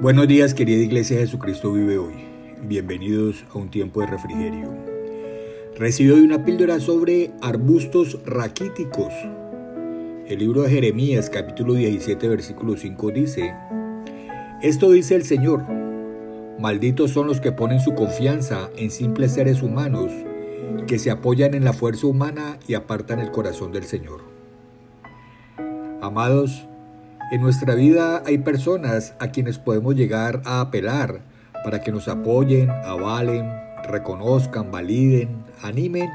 Buenos días querida Iglesia Jesucristo vive hoy. Bienvenidos a un tiempo de refrigerio. Recibo hoy una píldora sobre arbustos raquíticos. El libro de Jeremías capítulo 17 versículo 5 dice, Esto dice el Señor, malditos son los que ponen su confianza en simples seres humanos que se apoyan en la fuerza humana y apartan el corazón del Señor. Amados, en nuestra vida hay personas a quienes podemos llegar a apelar para que nos apoyen, avalen, reconozcan, validen, animen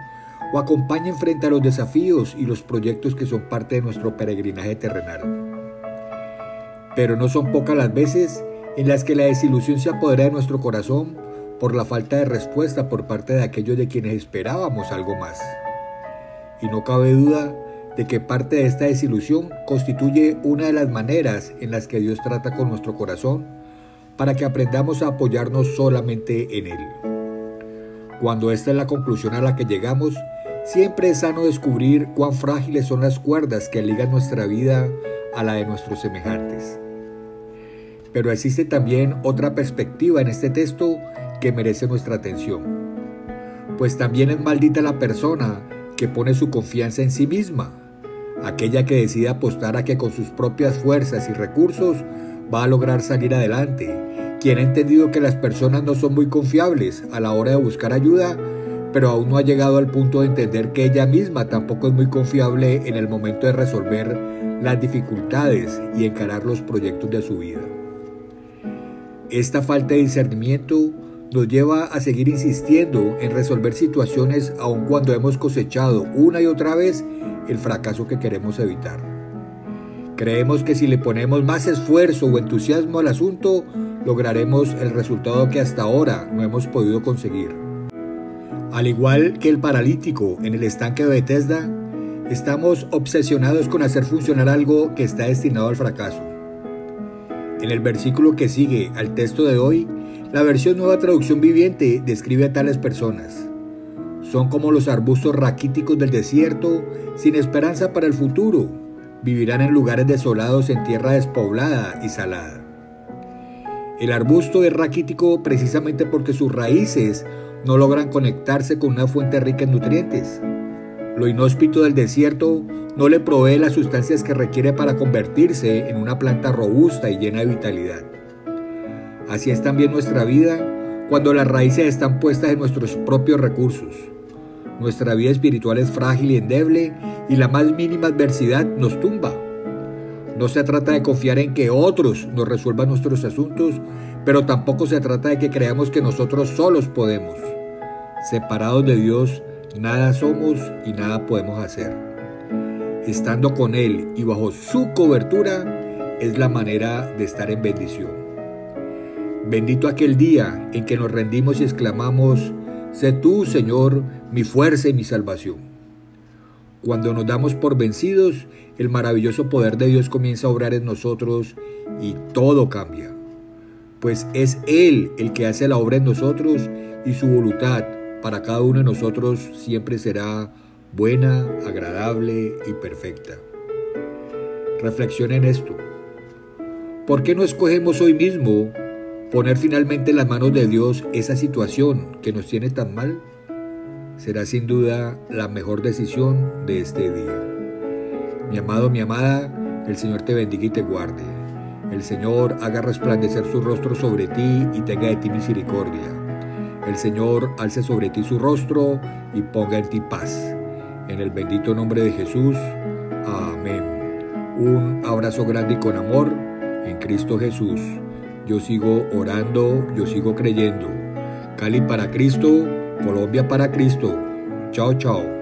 o acompañen frente a los desafíos y los proyectos que son parte de nuestro peregrinaje terrenal. Pero no son pocas las veces en las que la desilusión se apodera de nuestro corazón por la falta de respuesta por parte de aquellos de quienes esperábamos algo más. Y no cabe duda de que parte de esta desilusión constituye una de las maneras en las que Dios trata con nuestro corazón para que aprendamos a apoyarnos solamente en Él. Cuando esta es la conclusión a la que llegamos, siempre es sano descubrir cuán frágiles son las cuerdas que ligan nuestra vida a la de nuestros semejantes. Pero existe también otra perspectiva en este texto que merece nuestra atención. Pues también es maldita la persona que pone su confianza en sí misma aquella que decide apostar a que con sus propias fuerzas y recursos va a lograr salir adelante, quien ha entendido que las personas no son muy confiables a la hora de buscar ayuda, pero aún no ha llegado al punto de entender que ella misma tampoco es muy confiable en el momento de resolver las dificultades y encarar los proyectos de su vida. Esta falta de discernimiento nos lleva a seguir insistiendo en resolver situaciones aun cuando hemos cosechado una y otra vez el fracaso que queremos evitar. Creemos que si le ponemos más esfuerzo o entusiasmo al asunto, lograremos el resultado que hasta ahora no hemos podido conseguir. Al igual que el paralítico en el estanque de Bethesda, estamos obsesionados con hacer funcionar algo que está destinado al fracaso. En el versículo que sigue al texto de hoy, la versión Nueva Traducción Viviente describe a tales personas. Son como los arbustos raquíticos del desierto, sin esperanza para el futuro. Vivirán en lugares desolados en tierra despoblada y salada. El arbusto es raquítico precisamente porque sus raíces no logran conectarse con una fuente rica en nutrientes. Lo inhóspito del desierto no le provee las sustancias que requiere para convertirse en una planta robusta y llena de vitalidad. Así es también nuestra vida cuando las raíces están puestas en nuestros propios recursos. Nuestra vida espiritual es frágil y endeble y la más mínima adversidad nos tumba. No se trata de confiar en que otros nos resuelvan nuestros asuntos, pero tampoco se trata de que creamos que nosotros solos podemos. Separados de Dios, nada somos y nada podemos hacer. Estando con Él y bajo su cobertura es la manera de estar en bendición. Bendito aquel día en que nos rendimos y exclamamos, Sé tú, Señor, mi fuerza y mi salvación. Cuando nos damos por vencidos, el maravilloso poder de Dios comienza a obrar en nosotros y todo cambia. Pues es Él el que hace la obra en nosotros y su voluntad para cada uno de nosotros siempre será buena, agradable y perfecta. Reflexiona en esto. ¿Por qué no escogemos hoy mismo poner finalmente en las manos de Dios esa situación que nos tiene tan mal será sin duda la mejor decisión de este día. Mi amado, mi amada, el Señor te bendiga y te guarde. El Señor haga resplandecer su rostro sobre ti y tenga de ti misericordia. El Señor alce sobre ti su rostro y ponga en ti paz. En el bendito nombre de Jesús. Amén. Un abrazo grande y con amor en Cristo Jesús. Yo sigo orando, yo sigo creyendo. Cali para Cristo, Colombia para Cristo. Chao, chao.